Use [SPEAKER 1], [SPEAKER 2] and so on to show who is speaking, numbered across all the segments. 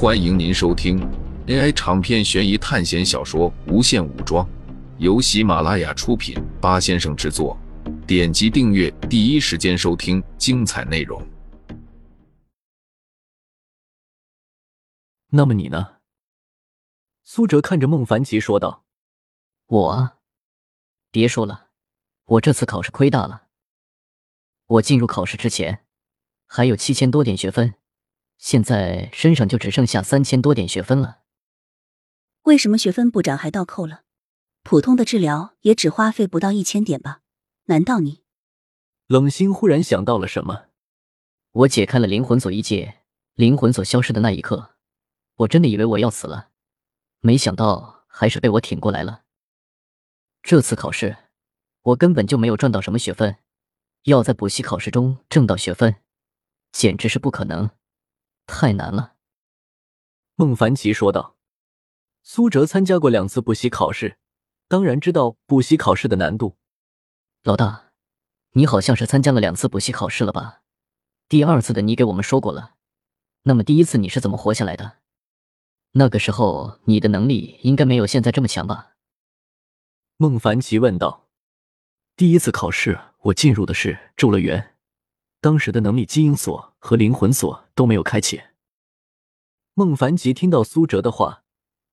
[SPEAKER 1] 欢迎您收听 AI 长篇悬疑探险小说《无限武装》，由喜马拉雅出品，八先生制作。点击订阅，第一时间收听精彩内容。
[SPEAKER 2] 那么你呢？苏哲看着孟凡奇说道：“
[SPEAKER 3] 我啊，别说了，我这次考试亏大了。我进入考试之前还有七千多点学分。”现在身上就只剩下三千多点学分了。
[SPEAKER 4] 为什么学分不涨还倒扣了？普通的治疗也只花费不到一千点吧？难道你？
[SPEAKER 2] 冷心忽然想到了什么。
[SPEAKER 3] 我解开了灵魂锁一界，灵魂锁消失的那一刻，我真的以为我要死了，没想到还是被我挺过来了。这次考试，我根本就没有赚到什么学分，要在补习考试中挣到学分，简直是不可能。太难了，
[SPEAKER 2] 孟凡奇说道。苏哲参加过两次补习考试，当然知道补习考试的难度。
[SPEAKER 3] 老大，你好像是参加了两次补习考试了吧？第二次的你给我们说过了，那么第一次你是怎么活下来的？那个时候你的能力应该没有现在这么强吧？
[SPEAKER 2] 孟凡奇问道。第一次考试我进入的是咒乐园。当时的能力基因锁和灵魂锁都没有开启。孟凡吉听到苏哲的话，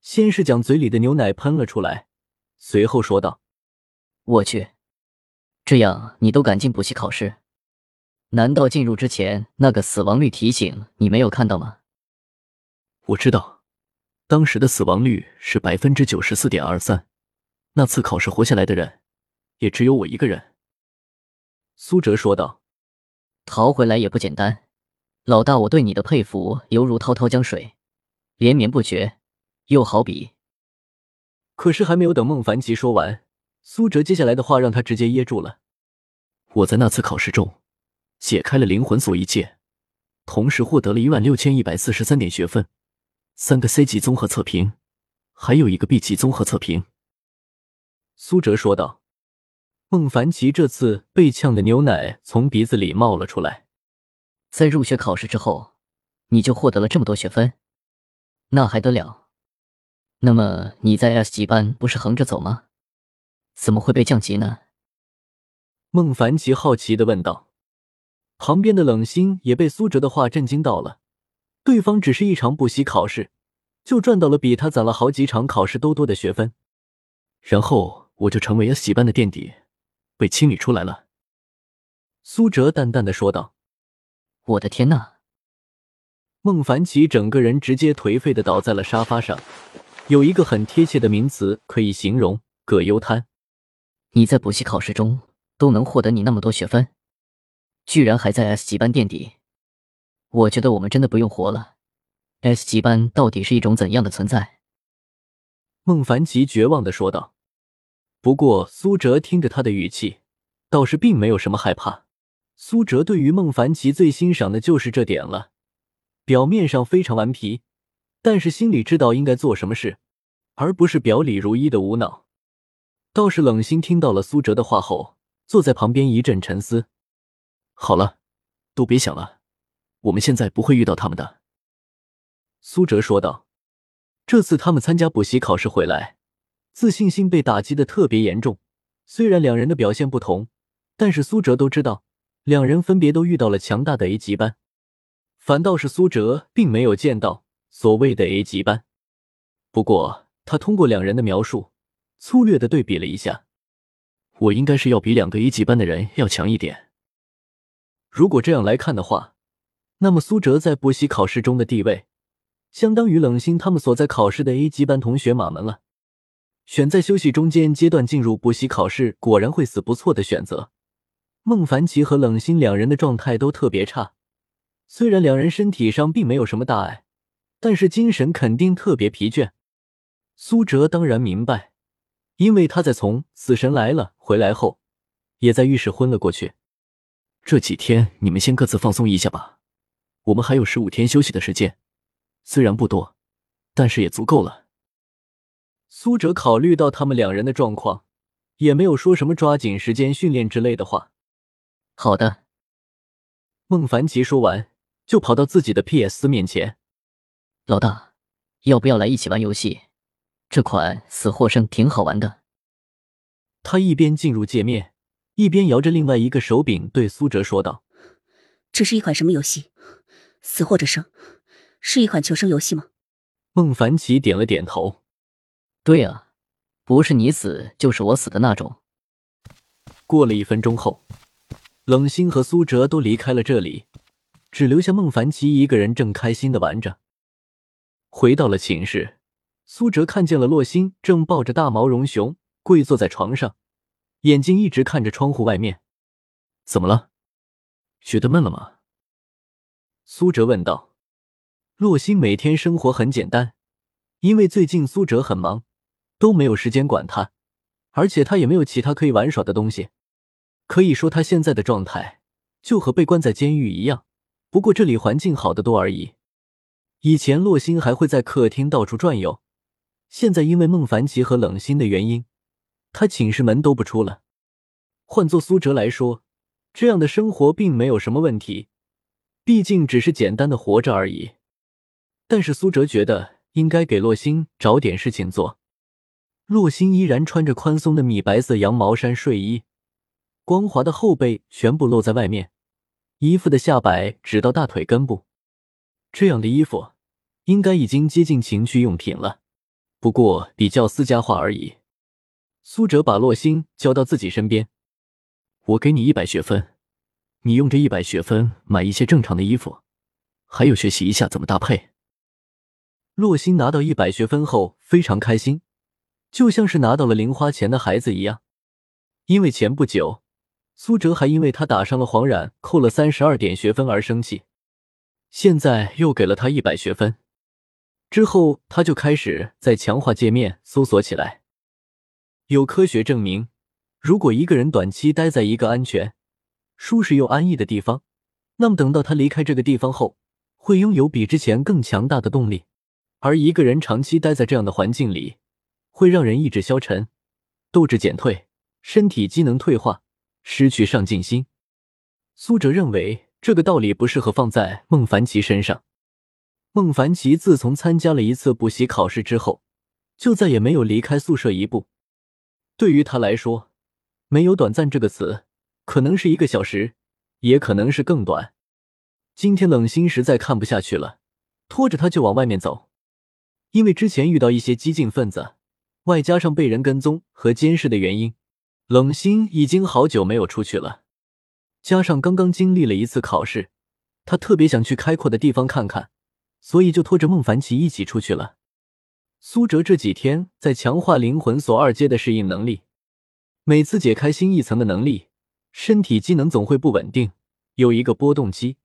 [SPEAKER 2] 先是将嘴里的牛奶喷了出来，随后说道：“
[SPEAKER 3] 我去，这样你都敢进补习考试？难道进入之前那个死亡率提醒你没有看到吗？”
[SPEAKER 2] 我知道，当时的死亡率是百分之九十四点二三，那次考试活下来的人也只有我一个人。”苏哲说道。
[SPEAKER 3] 逃回来也不简单，老大，我对你的佩服犹如滔滔江水，连绵不绝。又好比……
[SPEAKER 2] 可是还没有等孟凡奇说完，苏哲接下来的话让他直接噎住了。我在那次考试中解开了灵魂锁一界，同时获得了一万六千一百四十三点学分，三个 C 级综合测评，还有一个 B 级综合测评。苏哲说道。孟凡奇这次被呛的牛奶从鼻子里冒了出来。
[SPEAKER 3] 在入学考试之后，你就获得了这么多学分，那还得了？那么你在 S 级班不是横着走吗？怎么会被降级呢？
[SPEAKER 2] 孟凡奇好奇的问道。旁边的冷心也被苏哲的话震惊到了。对方只是一场补习考试，就赚到了比他攒了好几场考试都多的学分，然后我就成为 S 级班的垫底。被清理出来了，苏哲淡淡的说道：“
[SPEAKER 3] 我的天呐！”
[SPEAKER 2] 孟凡奇整个人直接颓废的倒在了沙发上，有一个很贴切的名词可以形容：葛优瘫。
[SPEAKER 3] 你在补习考试中都能获得你那么多学分，居然还在 S 级班垫底，我觉得我们真的不用活了。S 级班到底是一种怎样的存在？
[SPEAKER 2] 孟凡奇绝望的说道。不过，苏哲听着他的语气，倒是并没有什么害怕。苏哲对于孟凡奇最欣赏的就是这点了。表面上非常顽皮，但是心里知道应该做什么事，而不是表里如一的无脑。倒是冷心听到了苏哲的话后，坐在旁边一阵沉思。好了，都别想了，我们现在不会遇到他们的。苏哲说道：“这次他们参加补习考试回来。”自信心被打击的特别严重，虽然两人的表现不同，但是苏哲都知道，两人分别都遇到了强大的 A 级班，反倒是苏哲并没有见到所谓的 A 级班。不过他通过两人的描述，粗略的对比了一下，我应该是要比两个 A 级班的人要强一点。如果这样来看的话，那么苏哲在补习考试中的地位，相当于冷心他们所在考试的 A 级班同学马门了。选在休息中间阶段进入补习考试，果然会死不错的选择。孟凡奇和冷心两人的状态都特别差，虽然两人身体上并没有什么大碍，但是精神肯定特别疲倦。苏哲当然明白，因为他在从《死神来了》回来后，也在浴室昏了过去。这几天你们先各自放松一下吧，我们还有十五天休息的时间，虽然不多，但是也足够了。苏哲考虑到他们两人的状况，也没有说什么抓紧时间训练之类的话。
[SPEAKER 3] 好的，
[SPEAKER 2] 孟凡奇说完，就跑到自己的 PS 面前。
[SPEAKER 3] 老大，要不要来一起玩游戏？这款死或生挺好玩的。
[SPEAKER 2] 他一边进入界面，一边摇着另外一个手柄对苏哲说道：“
[SPEAKER 4] 这是一款什么游戏？死或者生，是一款求生游戏吗？”
[SPEAKER 2] 孟凡奇点了点头：“
[SPEAKER 3] 对啊，不是你死就是我死的那种。”
[SPEAKER 2] 过了一分钟后，冷心和苏哲都离开了这里，只留下孟凡奇一个人正开心的玩着。回到了寝室，苏哲看见了洛心正抱着大毛绒熊跪坐在床上，眼睛一直看着窗户外面。怎么了？觉得闷了吗？苏哲问道。洛心每天生活很简单，因为最近苏哲很忙，都没有时间管他，而且他也没有其他可以玩耍的东西。可以说，他现在的状态就和被关在监狱一样，不过这里环境好得多而已。以前洛星还会在客厅到处转悠，现在因为孟凡奇和冷心的原因，他寝室门都不出了。换做苏哲来说，这样的生活并没有什么问题，毕竟只是简单的活着而已。但是苏哲觉得应该给洛星找点事情做。洛星依然穿着宽松的米白色羊毛衫睡衣。光滑的后背全部露在外面，衣服的下摆直到大腿根部。这样的衣服应该已经接近情趣用品了，不过比较私家化而已。苏哲把洛星叫到自己身边：“我给你一百学分，你用这一百学分买一些正常的衣服，还有学习一下怎么搭配。”洛星拿到一百学分后非常开心，就像是拿到了零花钱的孩子一样，因为前不久。苏哲还因为他打伤了黄冉，扣了三十二点学分而生气，现在又给了他一百学分。之后他就开始在强化界面搜索起来。有科学证明，如果一个人短期待在一个安全、舒适又安逸的地方，那么等到他离开这个地方后，会拥有比之前更强大的动力。而一个人长期待在这样的环境里，会让人意志消沉、斗志减退、身体机能退化。失去上进心，苏哲认为这个道理不适合放在孟凡奇身上。孟凡奇自从参加了一次补习考试之后，就再也没有离开宿舍一步。对于他来说，没有“短暂”这个词，可能是一个小时，也可能是更短。今天冷心实在看不下去了，拖着他就往外面走。因为之前遇到一些激进分子，外加上被人跟踪和监视的原因。冷心已经好久没有出去了，加上刚刚经历了一次考试，他特别想去开阔的地方看看，所以就拖着孟凡奇一起出去了。苏哲这几天在强化灵魂锁二阶的适应能力，每次解开新一层的能力，身体机能总会不稳定，有一个波动期。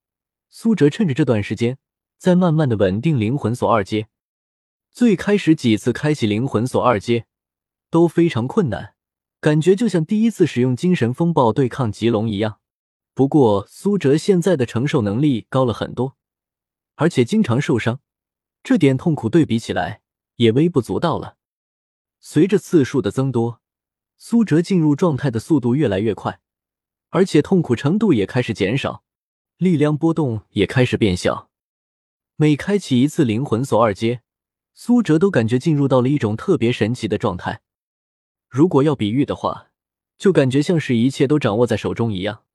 [SPEAKER 2] 苏哲趁着这段时间，在慢慢的稳定灵魂锁二阶。最开始几次开启灵魂锁二阶都非常困难。感觉就像第一次使用精神风暴对抗吉龙一样，不过苏哲现在的承受能力高了很多，而且经常受伤，这点痛苦对比起来也微不足道了。随着次数的增多，苏哲进入状态的速度越来越快，而且痛苦程度也开始减少，力量波动也开始变小。每开启一次灵魂锁二阶，苏哲都感觉进入到了一种特别神奇的状态。如果要比喻的话，就感觉像是一切都掌握在手中一样。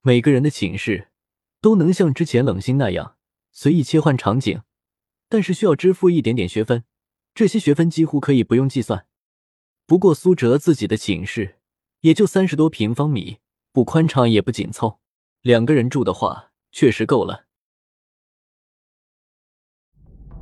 [SPEAKER 2] 每个人的寝室都能像之前冷心那样随意切换场景，但是需要支付一点点学分，这些学分几乎可以不用计算。不过苏哲自己的寝室也就三十多平方米，不宽敞也不紧凑，两个人住的话确实够了。